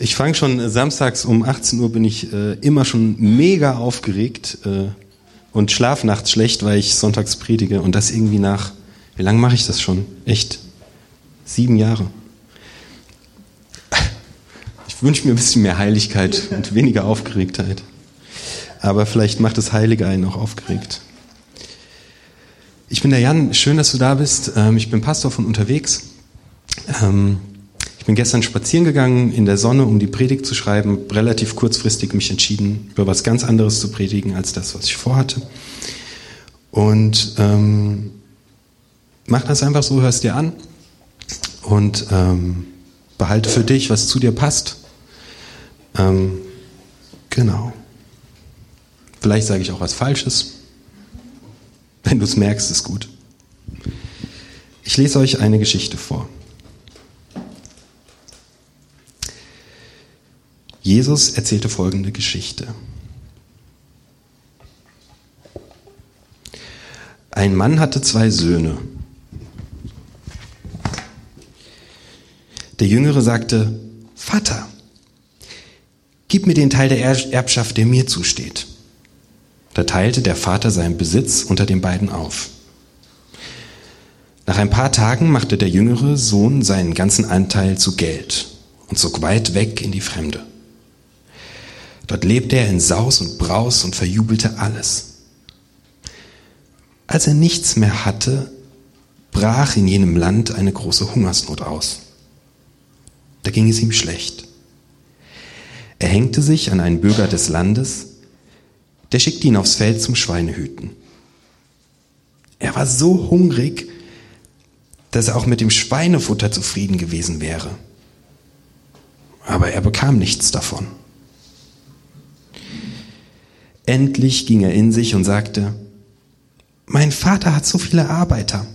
Ich fange schon äh, samstags um 18 Uhr bin ich äh, immer schon mega aufgeregt äh, und schlaf nachts schlecht, weil ich sonntags predige und das irgendwie nach, wie lange mache ich das schon? Echt? Sieben Jahre. Ich wünsche mir ein bisschen mehr Heiligkeit und weniger Aufgeregtheit. Aber vielleicht macht das Heilige einen auch aufgeregt. Ich bin der Jan, schön, dass du da bist. Ähm, ich bin Pastor von unterwegs. Ähm, bin gestern spazieren gegangen in der Sonne, um die Predigt zu schreiben, relativ kurzfristig mich entschieden, über was ganz anderes zu predigen als das, was ich vorhatte. Und ähm, mach das einfach so, hörst dir an und ähm, behalte für dich, was zu dir passt. Ähm, genau. Vielleicht sage ich auch was Falsches. Wenn du es merkst, ist gut. Ich lese euch eine Geschichte vor. Jesus erzählte folgende Geschichte. Ein Mann hatte zwei Söhne. Der Jüngere sagte, Vater, gib mir den Teil der Erbschaft, der mir zusteht. Da teilte der Vater seinen Besitz unter den beiden auf. Nach ein paar Tagen machte der jüngere Sohn seinen ganzen Anteil zu Geld und zog weit weg in die Fremde. Dort lebte er in Saus und Braus und verjubelte alles. Als er nichts mehr hatte, brach in jenem Land eine große Hungersnot aus. Da ging es ihm schlecht. Er hängte sich an einen Bürger des Landes, der schickte ihn aufs Feld zum Schweinehüten. Er war so hungrig, dass er auch mit dem Schweinefutter zufrieden gewesen wäre. Aber er bekam nichts davon. Endlich ging er in sich und sagte, mein Vater hat so viele Arbeiter,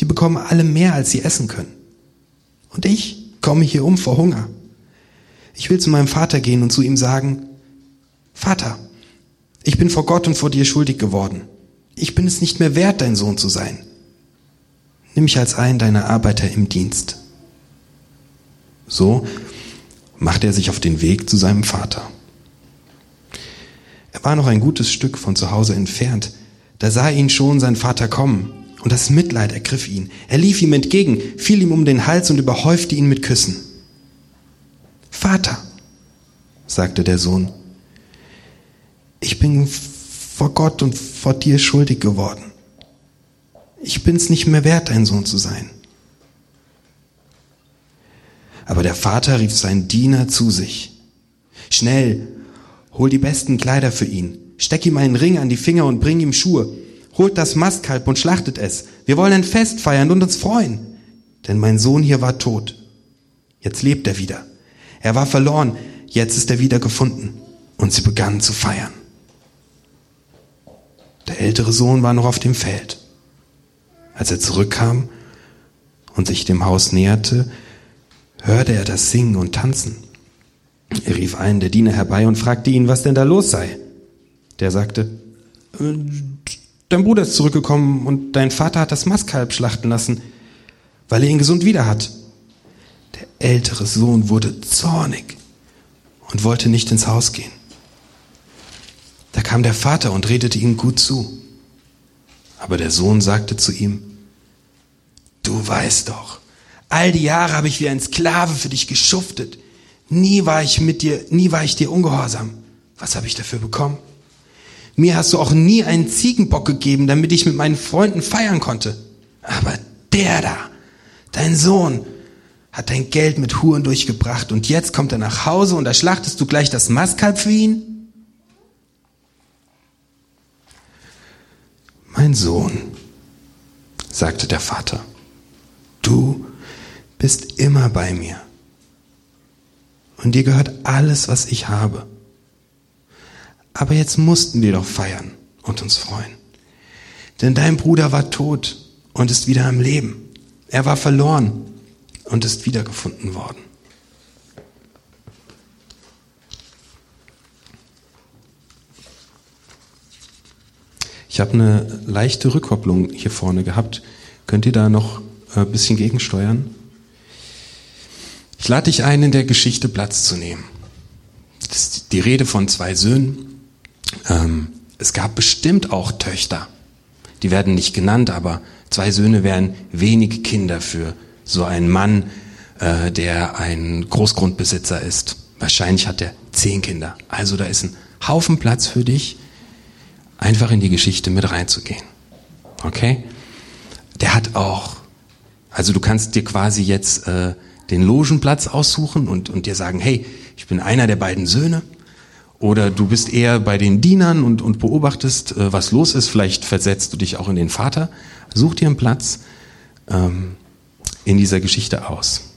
die bekommen alle mehr, als sie essen können. Und ich komme hier um vor Hunger. Ich will zu meinem Vater gehen und zu ihm sagen, Vater, ich bin vor Gott und vor dir schuldig geworden. Ich bin es nicht mehr wert, dein Sohn zu sein. Nimm mich als einen deiner Arbeiter im Dienst. So machte er sich auf den Weg zu seinem Vater. Er war noch ein gutes Stück von zu Hause entfernt. Da sah ihn schon sein Vater kommen, und das Mitleid ergriff ihn. Er lief ihm entgegen, fiel ihm um den Hals und überhäufte ihn mit Küssen. Vater, sagte der Sohn, ich bin vor Gott und vor dir schuldig geworden. Ich bin's nicht mehr wert, dein Sohn zu sein. Aber der Vater rief seinen Diener zu sich. Schnell, Hol die besten Kleider für ihn. Steck ihm einen Ring an die Finger und bring ihm Schuhe. Holt das Mastkalb und schlachtet es. Wir wollen ein Fest feiern und uns freuen. Denn mein Sohn hier war tot. Jetzt lebt er wieder. Er war verloren. Jetzt ist er wieder gefunden. Und sie begannen zu feiern. Der ältere Sohn war noch auf dem Feld. Als er zurückkam und sich dem Haus näherte, hörte er das Singen und Tanzen. Er rief einen der Diener herbei und fragte ihn, was denn da los sei. Der sagte, äh, dein Bruder ist zurückgekommen und dein Vater hat das Mastkalb schlachten lassen, weil er ihn gesund wieder hat. Der ältere Sohn wurde zornig und wollte nicht ins Haus gehen. Da kam der Vater und redete ihm gut zu. Aber der Sohn sagte zu ihm, du weißt doch, all die Jahre habe ich wie ein Sklave für dich geschuftet. Nie war ich mit dir, nie war ich dir ungehorsam. Was habe ich dafür bekommen? Mir hast du auch nie einen Ziegenbock gegeben, damit ich mit meinen Freunden feiern konnte. Aber der da, dein Sohn, hat dein Geld mit Huren durchgebracht und jetzt kommt er nach Hause und da schlachtest du gleich das Mastkalb für ihn? Mein Sohn, sagte der Vater, du bist immer bei mir und dir gehört alles, was ich habe. Aber jetzt mussten wir doch feiern und uns freuen. Denn dein Bruder war tot und ist wieder am Leben. Er war verloren und ist wiedergefunden worden. Ich habe eine leichte Rückkopplung hier vorne gehabt. Könnt ihr da noch ein bisschen gegensteuern? Ich lade dich ein, in der Geschichte Platz zu nehmen. Das ist die Rede von zwei Söhnen. Ähm, es gab bestimmt auch Töchter. Die werden nicht genannt, aber zwei Söhne wären wenig Kinder für so einen Mann, äh, der ein Großgrundbesitzer ist. Wahrscheinlich hat er zehn Kinder. Also da ist ein Haufen Platz für dich, einfach in die Geschichte mit reinzugehen. Okay? Der hat auch, also du kannst dir quasi jetzt äh, den Logenplatz aussuchen und, und dir sagen, hey, ich bin einer der beiden Söhne. Oder du bist eher bei den Dienern und, und beobachtest, äh, was los ist. Vielleicht versetzt du dich auch in den Vater. Such dir einen Platz ähm, in dieser Geschichte aus.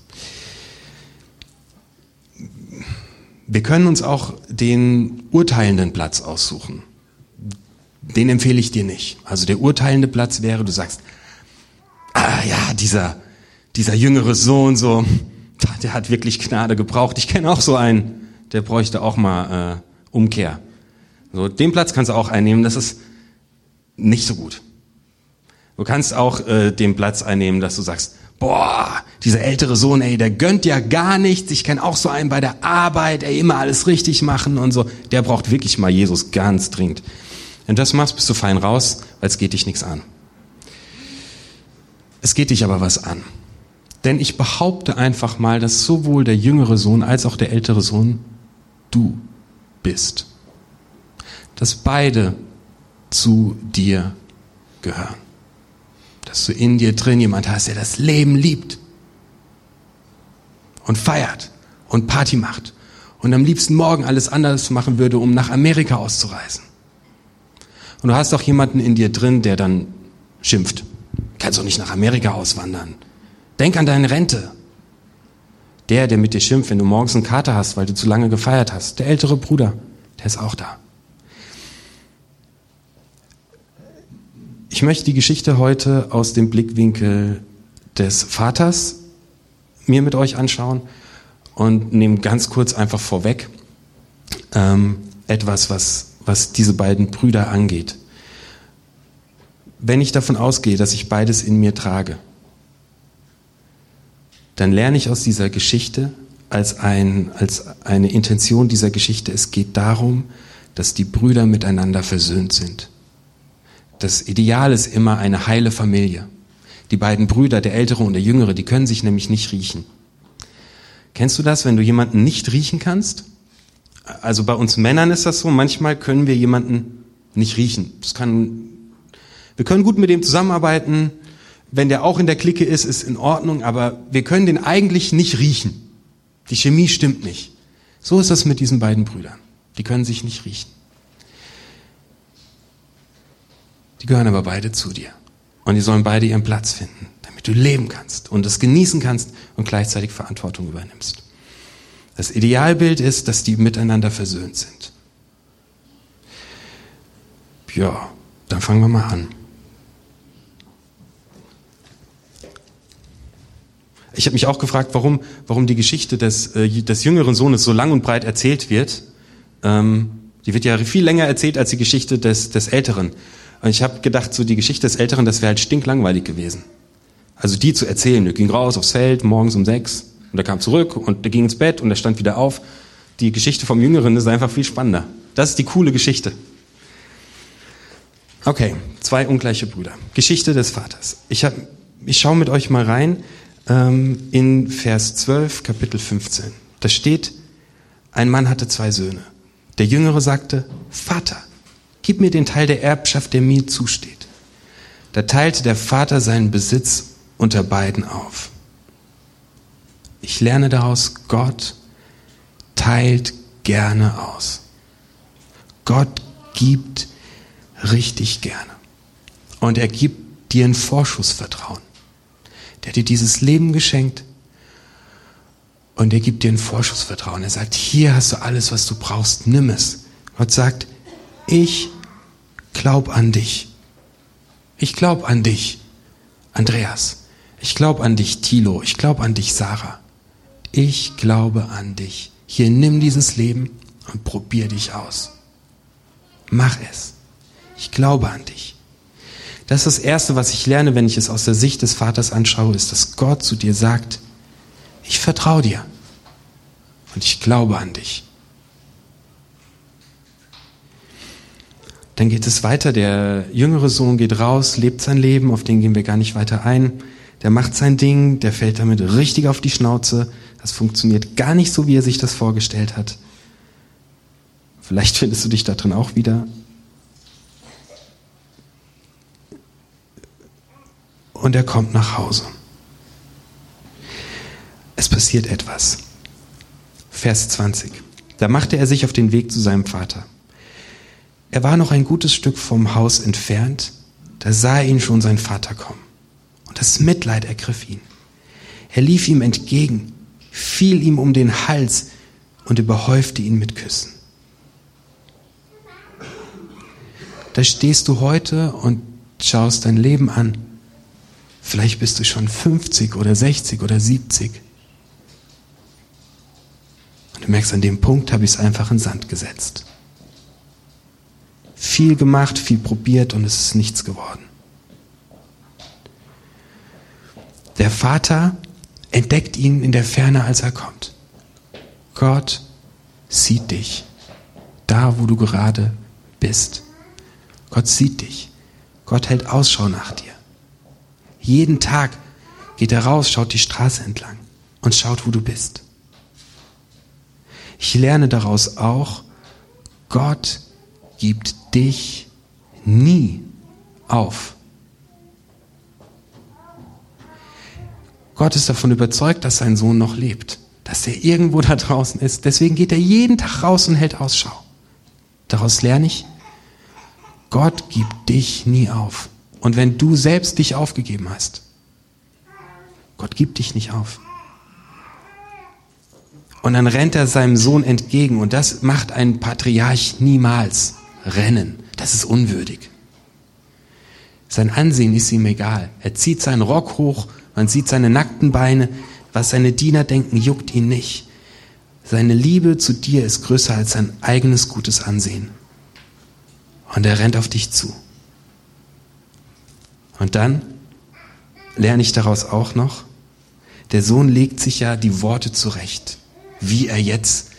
Wir können uns auch den urteilenden Platz aussuchen. Den empfehle ich dir nicht. Also der urteilende Platz wäre, du sagst, ah ja, dieser, dieser jüngere Sohn, so, der hat wirklich Gnade gebraucht. Ich kenne auch so einen, der bräuchte auch mal äh, Umkehr. So, den Platz kannst du auch einnehmen, das ist nicht so gut. Du kannst auch äh, den Platz einnehmen, dass du sagst, boah, dieser ältere Sohn, ey, der gönnt ja gar nichts. Ich kenne auch so einen bei der Arbeit, ey, immer alles richtig machen und so. Der braucht wirklich mal Jesus ganz dringend. Wenn du das machst, bist du fein raus, weil es geht dich nichts an. Es geht dich aber was an. Denn ich behaupte einfach mal, dass sowohl der jüngere Sohn als auch der ältere Sohn du bist. Dass beide zu dir gehören. Dass du in dir drin jemand hast, der das Leben liebt und feiert und Party macht und am liebsten morgen alles anders machen würde, um nach Amerika auszureisen. Und du hast auch jemanden in dir drin, der dann schimpft. Kannst doch nicht nach Amerika auswandern. Denk an deine Rente. Der, der mit dir schimpft, wenn du morgens einen Kater hast, weil du zu lange gefeiert hast. Der ältere Bruder, der ist auch da. Ich möchte die Geschichte heute aus dem Blickwinkel des Vaters mir mit euch anschauen und nehme ganz kurz einfach vorweg ähm, etwas, was, was diese beiden Brüder angeht. Wenn ich davon ausgehe, dass ich beides in mir trage, dann lerne ich aus dieser Geschichte als, ein, als eine Intention dieser Geschichte, es geht darum, dass die Brüder miteinander versöhnt sind. Das Ideal ist immer eine heile Familie. Die beiden Brüder, der Ältere und der Jüngere, die können sich nämlich nicht riechen. Kennst du das, wenn du jemanden nicht riechen kannst? Also bei uns Männern ist das so, manchmal können wir jemanden nicht riechen. Das kann, wir können gut mit dem zusammenarbeiten, wenn der auch in der Clique ist, ist in Ordnung, aber wir können den eigentlich nicht riechen. Die Chemie stimmt nicht. So ist das mit diesen beiden Brüdern. Die können sich nicht riechen. Die gehören aber beide zu dir. Und die sollen beide ihren Platz finden, damit du leben kannst und es genießen kannst und gleichzeitig Verantwortung übernimmst. Das Idealbild ist, dass die miteinander versöhnt sind. Ja, dann fangen wir mal an. Ich habe mich auch gefragt, warum, warum die Geschichte des, äh, des jüngeren Sohnes so lang und breit erzählt wird. Ähm, die wird ja viel länger erzählt als die Geschichte des, des Älteren. Und ich habe gedacht, so die Geschichte des Älteren, das wäre halt stinklangweilig gewesen. Also die zu erzählen, der ging raus aufs Feld morgens um sechs und er kam zurück und der ging ins Bett und er stand wieder auf. Die Geschichte vom Jüngeren ist einfach viel spannender. Das ist die coole Geschichte. Okay, zwei ungleiche Brüder. Geschichte des Vaters. Ich, hab, ich schaue mit euch mal rein ähm, in Vers 12, Kapitel 15. Da steht, ein Mann hatte zwei Söhne. Der Jüngere sagte, Vater, gib mir den Teil der Erbschaft, der mir zusteht. Da teilte der Vater seinen Besitz unter beiden auf. Ich lerne daraus, Gott teilt gerne aus. Gott gibt richtig gerne. Und er gibt dir ein Vorschussvertrauen. Der hat dir dieses Leben geschenkt und er gibt dir ein Vorschussvertrauen. Er sagt, hier hast du alles, was du brauchst, nimm es. Gott sagt, ich glaube an dich. Ich glaube an dich, Andreas. Ich glaube an dich, Thilo. Ich glaube an dich, Sarah. Ich glaube an dich. Hier nimm dieses Leben und probier dich aus. Mach es. Ich glaube an dich. Das ist das Erste, was ich lerne, wenn ich es aus der Sicht des Vaters anschaue, ist, dass Gott zu dir sagt, ich vertraue dir. und ich glaube an dich. Dann geht es weiter. Der jüngere Sohn geht raus, lebt sein Leben, auf den gehen wir gar nicht weiter ein. Der macht sein Ding, der fällt damit richtig auf die Schnauze. Das funktioniert gar nicht so, wie er sich das vorgestellt hat. Vielleicht findest du dich da drin auch wieder. Und er kommt nach Hause. Es passiert etwas. Vers 20. Da machte er sich auf den Weg zu seinem Vater. Er war noch ein gutes Stück vom Haus entfernt, da sah ihn schon sein Vater kommen. Und das Mitleid ergriff ihn. Er lief ihm entgegen, fiel ihm um den Hals und überhäufte ihn mit Küssen. Da stehst du heute und schaust dein Leben an. Vielleicht bist du schon 50 oder 60 oder 70. Und du merkst, an dem Punkt habe ich es einfach in Sand gesetzt viel gemacht, viel probiert und es ist nichts geworden. Der Vater entdeckt ihn in der Ferne, als er kommt. Gott sieht dich, da wo du gerade bist. Gott sieht dich. Gott hält Ausschau nach dir. Jeden Tag geht er raus, schaut die Straße entlang und schaut, wo du bist. Ich lerne daraus auch, Gott gibt dich nie auf. Gott ist davon überzeugt, dass sein Sohn noch lebt, dass er irgendwo da draußen ist. Deswegen geht er jeden Tag raus und hält Ausschau. Daraus lerne ich, Gott gibt dich nie auf. Und wenn du selbst dich aufgegeben hast, Gott gibt dich nicht auf. Und dann rennt er seinem Sohn entgegen und das macht ein Patriarch niemals rennen. Das ist unwürdig. Sein Ansehen ist ihm egal. Er zieht seinen Rock hoch, man sieht seine nackten Beine. Was seine Diener denken, juckt ihn nicht. Seine Liebe zu dir ist größer als sein eigenes gutes Ansehen. Und er rennt auf dich zu. Und dann lerne ich daraus auch noch, der Sohn legt sich ja die Worte zurecht, wie er jetzt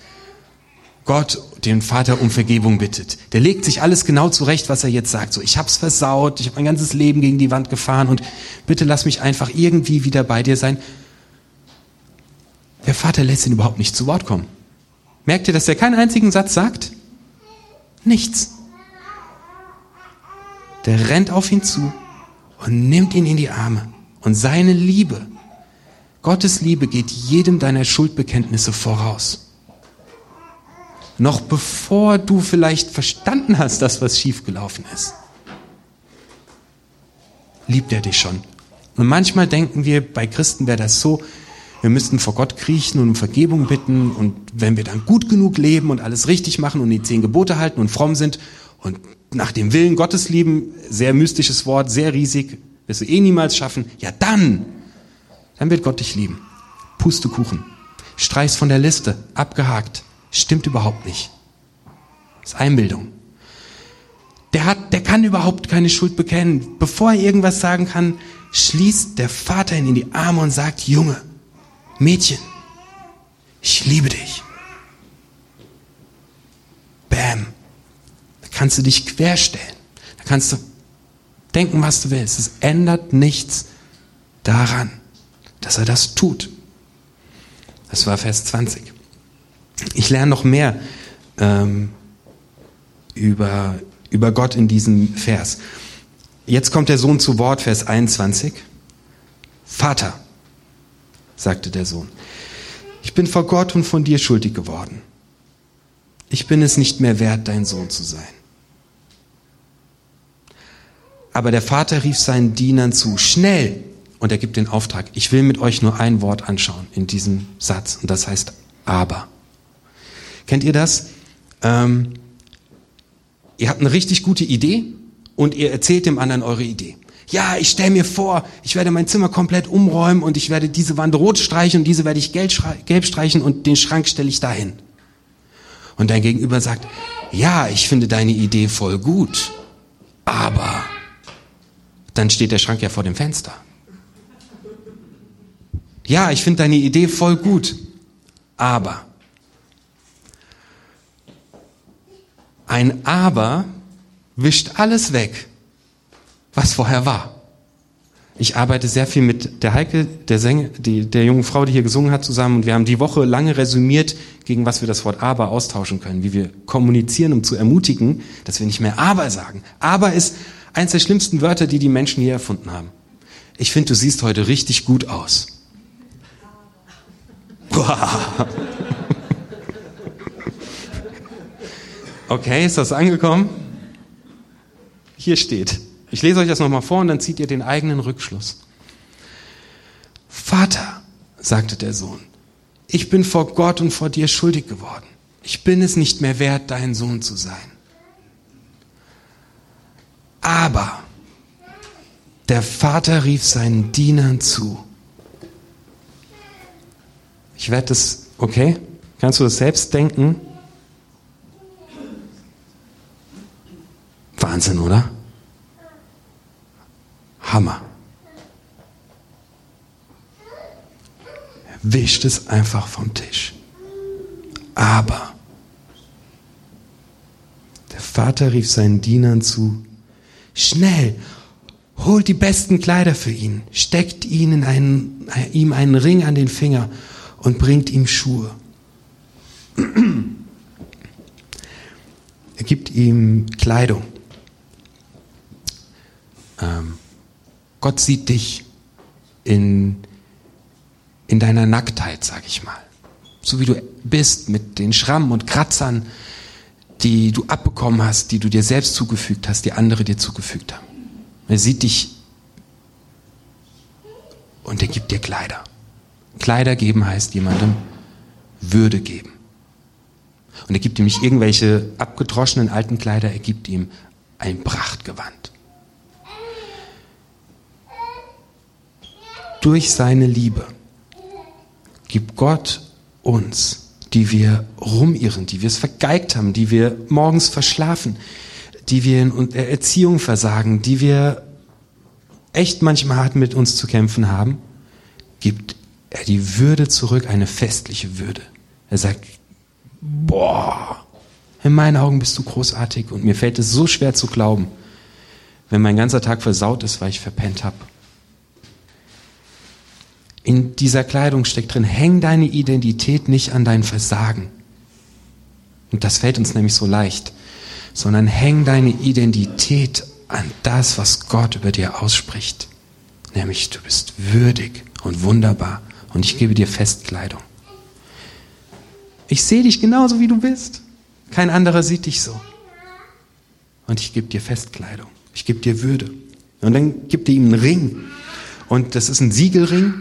Gott den Vater um Vergebung bittet. Der legt sich alles genau zurecht, was er jetzt sagt. So, ich hab's versaut, ich habe mein ganzes Leben gegen die Wand gefahren und bitte lass mich einfach irgendwie wieder bei dir sein. Der Vater lässt ihn überhaupt nicht zu Wort kommen. Merkt ihr, dass er keinen einzigen Satz sagt? Nichts. Der rennt auf ihn zu und nimmt ihn in die Arme. Und seine Liebe, Gottes Liebe geht jedem deiner Schuldbekenntnisse voraus noch bevor du vielleicht verstanden hast, dass was schiefgelaufen ist, liebt er dich schon. Und manchmal denken wir, bei Christen wäre das so, wir müssten vor Gott kriechen und um Vergebung bitten und wenn wir dann gut genug leben und alles richtig machen und die zehn Gebote halten und fromm sind und nach dem Willen Gottes lieben, sehr mystisches Wort, sehr riesig, wirst du eh niemals schaffen, ja dann, dann wird Gott dich lieben. Pustekuchen. Streich's von der Liste, abgehakt. Stimmt überhaupt nicht. Das ist Einbildung. Der hat, der kann überhaupt keine Schuld bekennen. Bevor er irgendwas sagen kann, schließt der Vater ihn in die Arme und sagt, Junge, Mädchen, ich liebe dich. Bam. Kannst du dich querstellen. Da kannst du denken, was du willst. Es ändert nichts daran, dass er das tut. Das war Vers 20. Ich lerne noch mehr ähm, über, über Gott in diesem Vers. Jetzt kommt der Sohn zu Wort, Vers 21. Vater, sagte der Sohn, ich bin vor Gott und von dir schuldig geworden. Ich bin es nicht mehr wert, dein Sohn zu sein. Aber der Vater rief seinen Dienern zu, schnell, und er gibt den Auftrag, ich will mit euch nur ein Wort anschauen in diesem Satz, und das heißt aber. Kennt ihr das? Ähm, ihr habt eine richtig gute Idee und ihr erzählt dem anderen eure Idee. Ja, ich stelle mir vor, ich werde mein Zimmer komplett umräumen und ich werde diese Wand rot streichen und diese werde ich gelb streichen und den Schrank stelle ich dahin. Und dein Gegenüber sagt, ja, ich finde deine Idee voll gut, aber dann steht der Schrank ja vor dem Fenster. Ja, ich finde deine Idee voll gut, aber ein Aber wischt alles weg, was vorher war. Ich arbeite sehr viel mit der Heike, der, Sänger, die, der jungen Frau, die hier gesungen hat, zusammen. Und wir haben die Woche lange resümiert, gegen was wir das Wort aber austauschen können, wie wir kommunizieren, um zu ermutigen, dass wir nicht mehr aber sagen. Aber ist eines der schlimmsten Wörter, die die Menschen hier erfunden haben. Ich finde, du siehst heute richtig gut aus. Okay, ist das angekommen? Hier steht, ich lese euch das nochmal vor und dann zieht ihr den eigenen Rückschluss. Vater, sagte der Sohn, ich bin vor Gott und vor dir schuldig geworden. Ich bin es nicht mehr wert, dein Sohn zu sein. Aber der Vater rief seinen Dienern zu. Ich werde das, okay? Kannst du das selbst denken? Wahnsinn, oder? Hammer. Er wischt es einfach vom Tisch. Aber der Vater rief seinen Dienern zu, schnell, holt die besten Kleider für ihn, steckt ihn einen, ihm einen Ring an den Finger und bringt ihm Schuhe. Er gibt ihm Kleidung. Ähm, Gott sieht dich in, in deiner Nacktheit, sag ich mal. So wie du bist, mit den Schrammen und Kratzern, die du abbekommen hast, die du dir selbst zugefügt hast, die andere dir zugefügt haben. Er sieht dich und er gibt dir Kleider. Kleider geben heißt jemandem Würde geben. Und er gibt ihm nicht irgendwelche abgedroschenen alten Kleider, er gibt ihm ein Prachtgewand. durch seine Liebe gibt Gott uns, die wir rumirren, die wir es vergeigt haben, die wir morgens verschlafen, die wir in der Erziehung versagen, die wir echt manchmal hart mit uns zu kämpfen haben, gibt er die Würde zurück, eine festliche Würde. Er sagt, boah, in meinen Augen bist du großartig und mir fällt es so schwer zu glauben, wenn mein ganzer Tag versaut ist, weil ich verpennt habe in dieser Kleidung steckt drin, häng deine Identität nicht an dein Versagen. Und das fällt uns nämlich so leicht, sondern häng deine Identität an das, was Gott über dir ausspricht. Nämlich, du bist würdig und wunderbar und ich gebe dir Festkleidung. Ich sehe dich genauso, wie du bist. Kein anderer sieht dich so. Und ich gebe dir Festkleidung. Ich gebe dir Würde. Und dann gibt er ihm einen Ring. Und das ist ein Siegelring.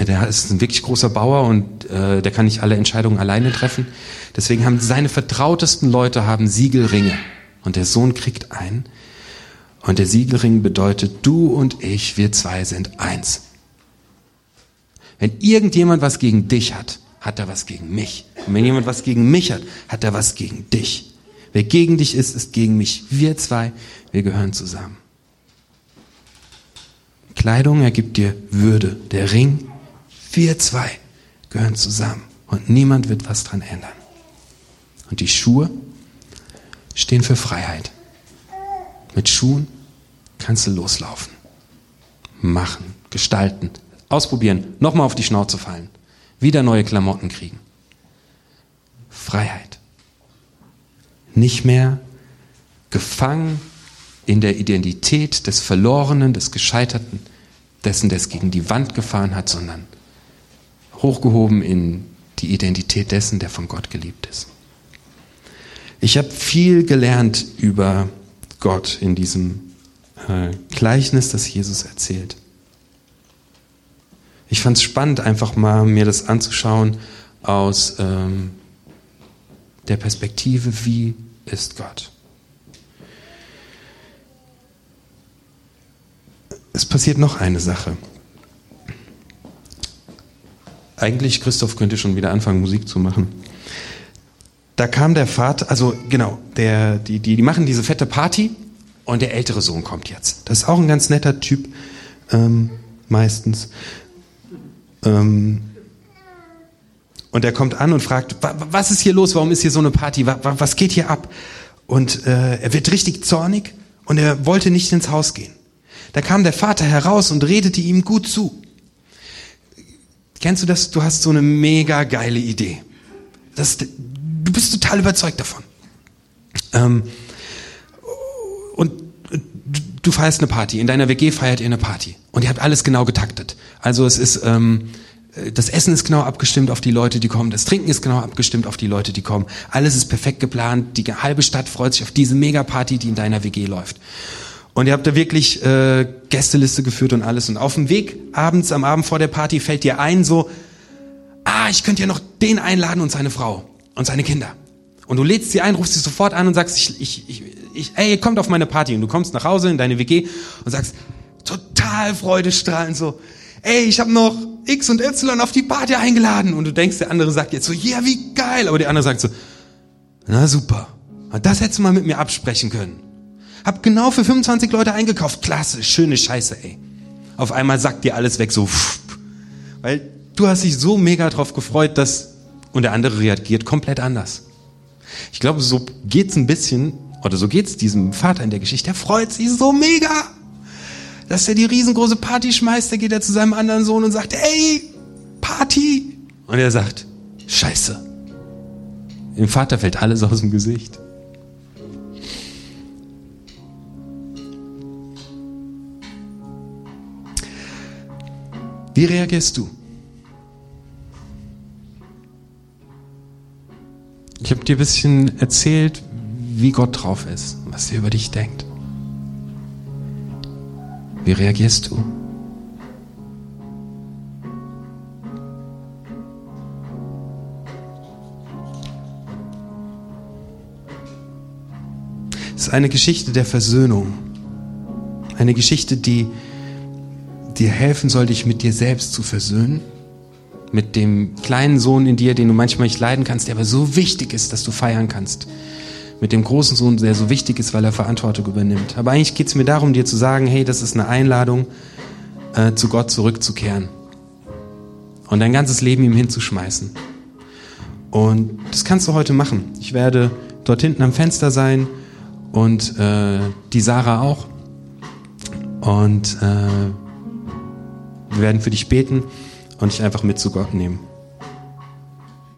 Der ist ein wirklich großer Bauer und äh, der kann nicht alle Entscheidungen alleine treffen. Deswegen haben seine vertrautesten Leute haben Siegelringe und der Sohn kriegt einen. Und der Siegelring bedeutet, du und ich, wir zwei sind eins. Wenn irgendjemand was gegen dich hat, hat er was gegen mich. Und wenn jemand was gegen mich hat, hat er was gegen dich. Wer gegen dich ist, ist gegen mich. Wir zwei, wir gehören zusammen. Kleidung ergibt dir Würde. Der Ring wir zwei gehören zusammen und niemand wird was dran ändern. Und die Schuhe stehen für Freiheit. Mit Schuhen kannst du loslaufen, machen, gestalten, ausprobieren, nochmal auf die Schnauze fallen, wieder neue Klamotten kriegen. Freiheit. Nicht mehr gefangen in der Identität des Verlorenen, des Gescheiterten, dessen, der es gegen die Wand gefahren hat, sondern hochgehoben in die Identität dessen, der von Gott geliebt ist. Ich habe viel gelernt über Gott in diesem äh, Gleichnis, das Jesus erzählt. Ich fand es spannend, einfach mal mir das anzuschauen aus ähm, der Perspektive, wie ist Gott. Es passiert noch eine Sache. Eigentlich, Christoph könnte schon wieder anfangen, Musik zu machen. Da kam der Vater, also genau, der, die, die, die machen diese fette Party und der ältere Sohn kommt jetzt. Das ist auch ein ganz netter Typ, ähm, meistens. Ähm, und er kommt an und fragt, was ist hier los? Warum ist hier so eine Party? Was geht hier ab? und äh, er wird richtig zornig und er wollte nicht ins Haus gehen. Da kam der Vater heraus und redete ihm gut zu. Kennst du das? Du hast so eine mega geile Idee. Das, du bist total überzeugt davon. Ähm, und du feierst eine Party. In deiner WG feiert ihr eine Party. Und ihr habt alles genau getaktet. Also es ist, ähm, das Essen ist genau abgestimmt auf die Leute, die kommen. Das Trinken ist genau abgestimmt auf die Leute, die kommen. Alles ist perfekt geplant. Die halbe Stadt freut sich auf diese Megaparty, die in deiner WG läuft. Und ihr habt da wirklich äh, Gästeliste geführt und alles. Und auf dem Weg abends, am Abend vor der Party, fällt dir ein so, ah, ich könnte ja noch den einladen und seine Frau und seine Kinder. Und du lädst sie ein, rufst sie sofort an und sagst, ich, ich, ich, ich ey, kommt auf meine Party. Und du kommst nach Hause in deine WG und sagst, total freudestrahlend so, ey, ich habe noch X und Y auf die Party eingeladen. Und du denkst, der andere sagt jetzt so, ja, yeah, wie geil. Aber der andere sagt so, na super. Das hättest du mal mit mir absprechen können. Hab genau für 25 Leute eingekauft. Klasse, schöne Scheiße, ey. Auf einmal sagt dir alles weg, so, pff, weil du hast dich so mega drauf gefreut, dass, und der andere reagiert komplett anders. Ich glaube, so geht's ein bisschen, oder so geht's diesem Vater in der Geschichte. Er freut sich so mega, dass er die riesengroße Party schmeißt. Da geht er zu seinem anderen Sohn und sagt, ey, Party. Und er sagt, Scheiße. Dem Vater fällt alles aus dem Gesicht. Wie reagierst du? Ich habe dir ein bisschen erzählt, wie Gott drauf ist, was er über dich denkt. Wie reagierst du? Es ist eine Geschichte der Versöhnung. Eine Geschichte, die dir helfen soll, dich mit dir selbst zu versöhnen. Mit dem kleinen Sohn in dir, den du manchmal nicht leiden kannst, der aber so wichtig ist, dass du feiern kannst. Mit dem großen Sohn, der so wichtig ist, weil er Verantwortung übernimmt. Aber eigentlich geht es mir darum, dir zu sagen, hey, das ist eine Einladung, äh, zu Gott zurückzukehren. Und dein ganzes Leben ihm hinzuschmeißen. Und das kannst du heute machen. Ich werde dort hinten am Fenster sein und äh, die Sarah auch. Und äh, wir werden für dich beten und dich einfach mit zu Gott nehmen.